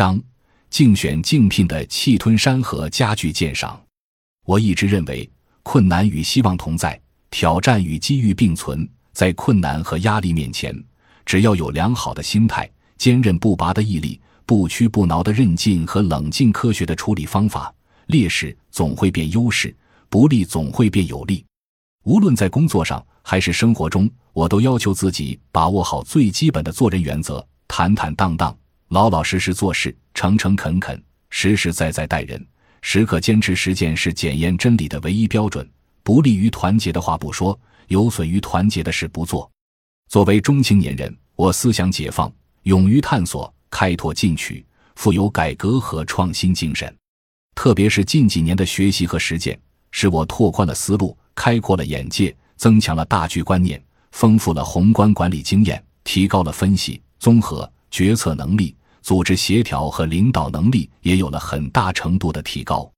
章：竞选竞聘的气吞山河家具鉴赏。我一直认为，困难与希望同在，挑战与机遇并存。在困难和压力面前，只要有良好的心态、坚韧不拔的毅力、不屈不挠的韧劲和冷静科学的处理方法，劣势总会变优势，不利总会变有利。无论在工作上还是生活中，我都要求自己把握好最基本的做人原则：坦坦荡荡、老老实实做事，诚诚恳恳、实实在在待人。时刻坚持实践是检验真理的唯一标准。不利于团结的话不说，有损于团结的事不做。作为中青年人，我思想解放，勇于探索，开拓进取，富有改革和创新精神。特别是近几年的学习和实践，使我拓宽了思路。开阔了眼界，增强了大局观念，丰富了宏观管理经验，提高了分析、综合、决策能力，组织协调和领导能力也有了很大程度的提高。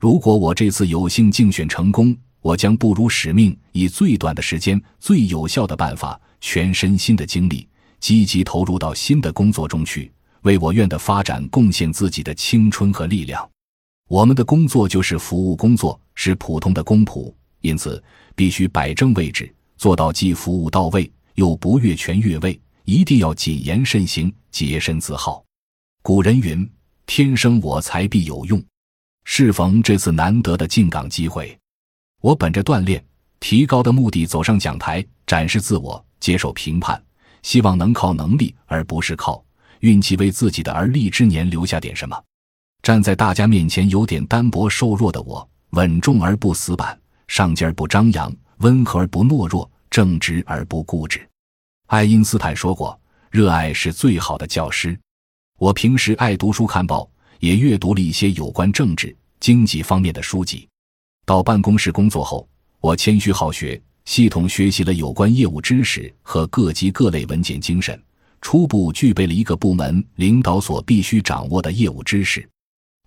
如果我这次有幸竞选成功，我将不辱使命，以最短的时间、最有效的办法，全身心的精力，积极投入到新的工作中去，为我院的发展贡献自己的青春和力量。我们的工作就是服务工作，是普通的公仆。因此，必须摆正位置，做到既服务到位，又不越权越位。一定要谨言慎行，洁身自好。古人云：“天生我材必有用。”适逢这次难得的进岗机会，我本着锻炼、提高的目的走上讲台，展示自我，接受评判，希望能靠能力而不是靠运气，为自己的而立之年留下点什么。站在大家面前，有点单薄瘦弱的我，稳重而不死板。上进而不张扬，温和而不懦弱，正直而不固执。爱因斯坦说过：“热爱是最好的教师。”我平时爱读书看报，也阅读了一些有关政治、经济方面的书籍。到办公室工作后，我谦虚好学，系统学习了有关业务知识和各级各类文件精神，初步具备了一个部门领导所必须掌握的业务知识。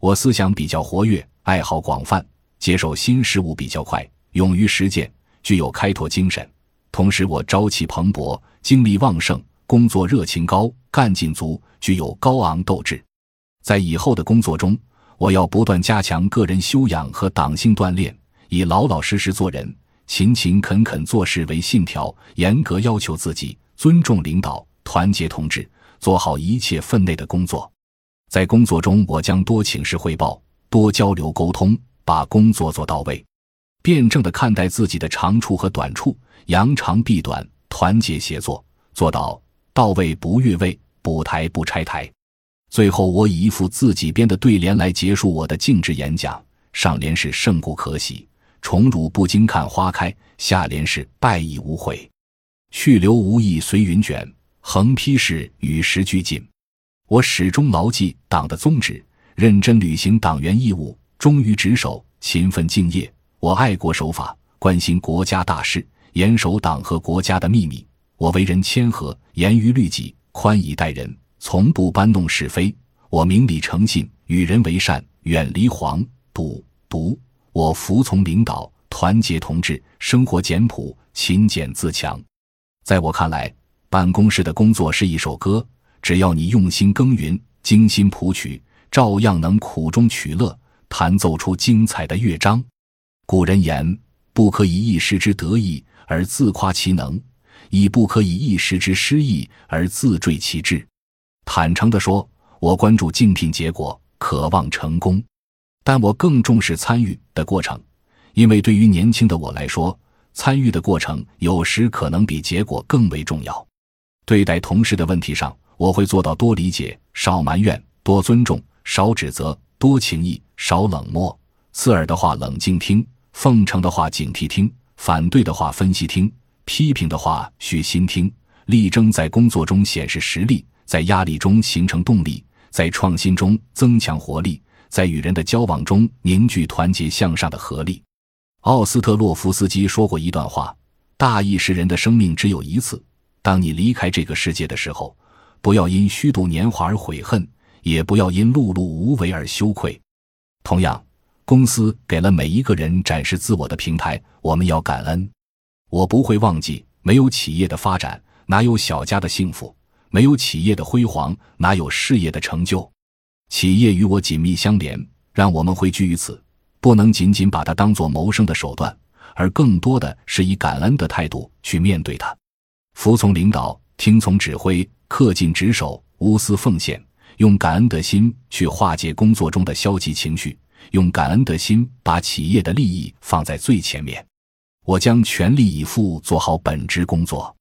我思想比较活跃，爱好广泛。接受新事物比较快，勇于实践，具有开拓精神。同时，我朝气蓬勃，精力旺盛，工作热情高，干劲足，具有高昂斗志。在以后的工作中，我要不断加强个人修养和党性锻炼，以老老实实做人、勤勤恳恳做事为信条，严格要求自己，尊重领导，团结同志，做好一切分内的工作。在工作中，我将多请示汇报，多交流沟通。把工作做到位，辩证的看待自己的长处和短处，扬长避短，团结协作，做到到位不越位，补台不拆台。最后，我以一副自己编的对联来结束我的尽职演讲：上联是“胜固可喜，宠辱不惊看花开”；下联是“败亦无悔，去留无意随云卷”。横批是“与时俱进”。我始终牢记党的宗旨，认真履行党员义务。忠于职守，勤奋敬业。我爱国守法，关心国家大事，严守党和国家的秘密。我为人谦和，严于律己，宽以待人，从不搬弄是非。我明理诚信，与人为善，远离黄赌毒。我服从领导，团结同志，生活简朴，勤俭自强。在我看来，办公室的工作是一首歌，只要你用心耕耘，精心谱曲，照样能苦中取乐。弹奏出精彩的乐章。古人言：“不可以一时之得意而自夸其能，亦不可以一时之失意而自坠其志。”坦诚地说，我关注竞聘结果，渴望成功，但我更重视参与的过程，因为对于年轻的我来说，参与的过程有时可能比结果更为重要。对待同事的问题上，我会做到多理解、少埋怨、多尊重、少指责。多情谊，少冷漠。刺耳的话冷静听，奉承的话警惕听，反对的话分析听，批评的话虚心听。力争在工作中显示实力，在压力中形成动力，在创新中增强活力，在与人的交往中凝聚团结向上的合力。奥斯特洛夫斯基说过一段话：大意是人的生命只有一次，当你离开这个世界的时候，不要因虚度年华而悔恨。也不要因碌碌无为而羞愧。同样，公司给了每一个人展示自我的平台，我们要感恩。我不会忘记，没有企业的发展，哪有小家的幸福？没有企业的辉煌，哪有事业的成就？企业与我紧密相连，让我们汇聚于此，不能仅仅把它当作谋生的手段，而更多的是以感恩的态度去面对它。服从领导，听从指挥，恪尽职守，无私奉献，用感恩的心去化解工作中的消极情绪，用感恩的心把企业的利益放在最前面。我将全力以赴做好本职工作。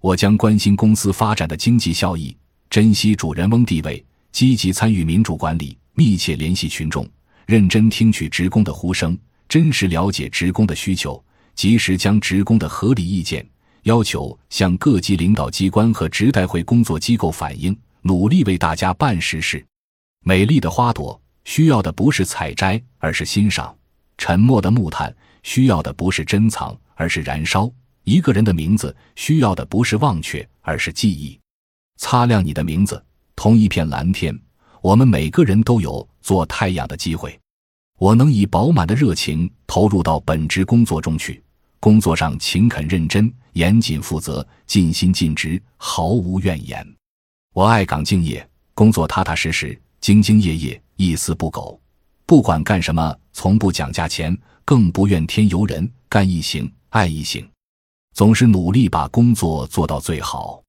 我将关心公司发展的经济效益，珍惜主人翁地位，积极参与民主管理，密切联系群众，认真听取职工的呼声，真实了解职工的需求，及时将职工的合理意见要求向各级领导机关和职代会工作机构反映，努力为大家办实事。美丽的花朵需要的不是采摘，而是欣赏；沉默的木炭需要的不是珍藏，而是燃烧。一个人的名字需要的不是忘却，而是记忆。擦亮你的名字，同一片蓝天，我们每个人都有做太阳的机会。我能以饱满的热情投入到本职工作中去，工作上勤恳认真、严谨负责、尽心尽职，毫无怨言。我爱岗敬业，工作踏踏实实、兢兢业业、一丝不苟。不管干什么，从不讲价钱，更不怨天尤人，干一行爱一行。总是努力把工作做到最好。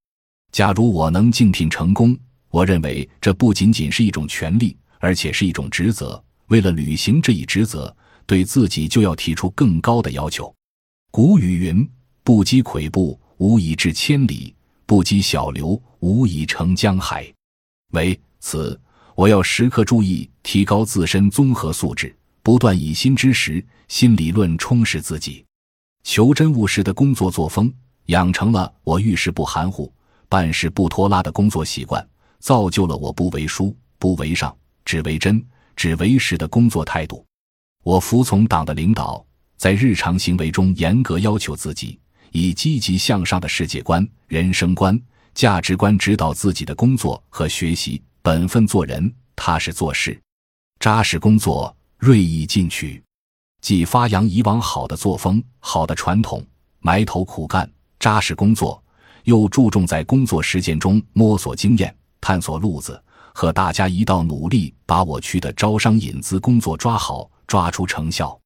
假如我能竞聘成功，我认为这不仅仅是一种权利，而且是一种职责。为了履行这一职责，对自己就要提出更高的要求。古语云：“不积跬步，无以至千里；不积小流，无以成江海。”为此，我要时刻注意提高自身综合素质，不断以新知识、新理论充实自己。求真务实的工作作风，养成了我遇事不含糊、办事不拖拉的工作习惯，造就了我不为书、不为上、只为真、只为实的工作态度。我服从党的领导，在日常行为中严格要求自己，以积极向上的世界观、人生观、价值观指导自己的工作和学习，本分做人，踏实做事，扎实工作，锐意进取。既发扬以往好的作风、好的传统，埋头苦干、扎实工作，又注重在工作实践中摸索经验、探索路子，和大家一道努力把我区的招商引资工作抓好、抓出成效。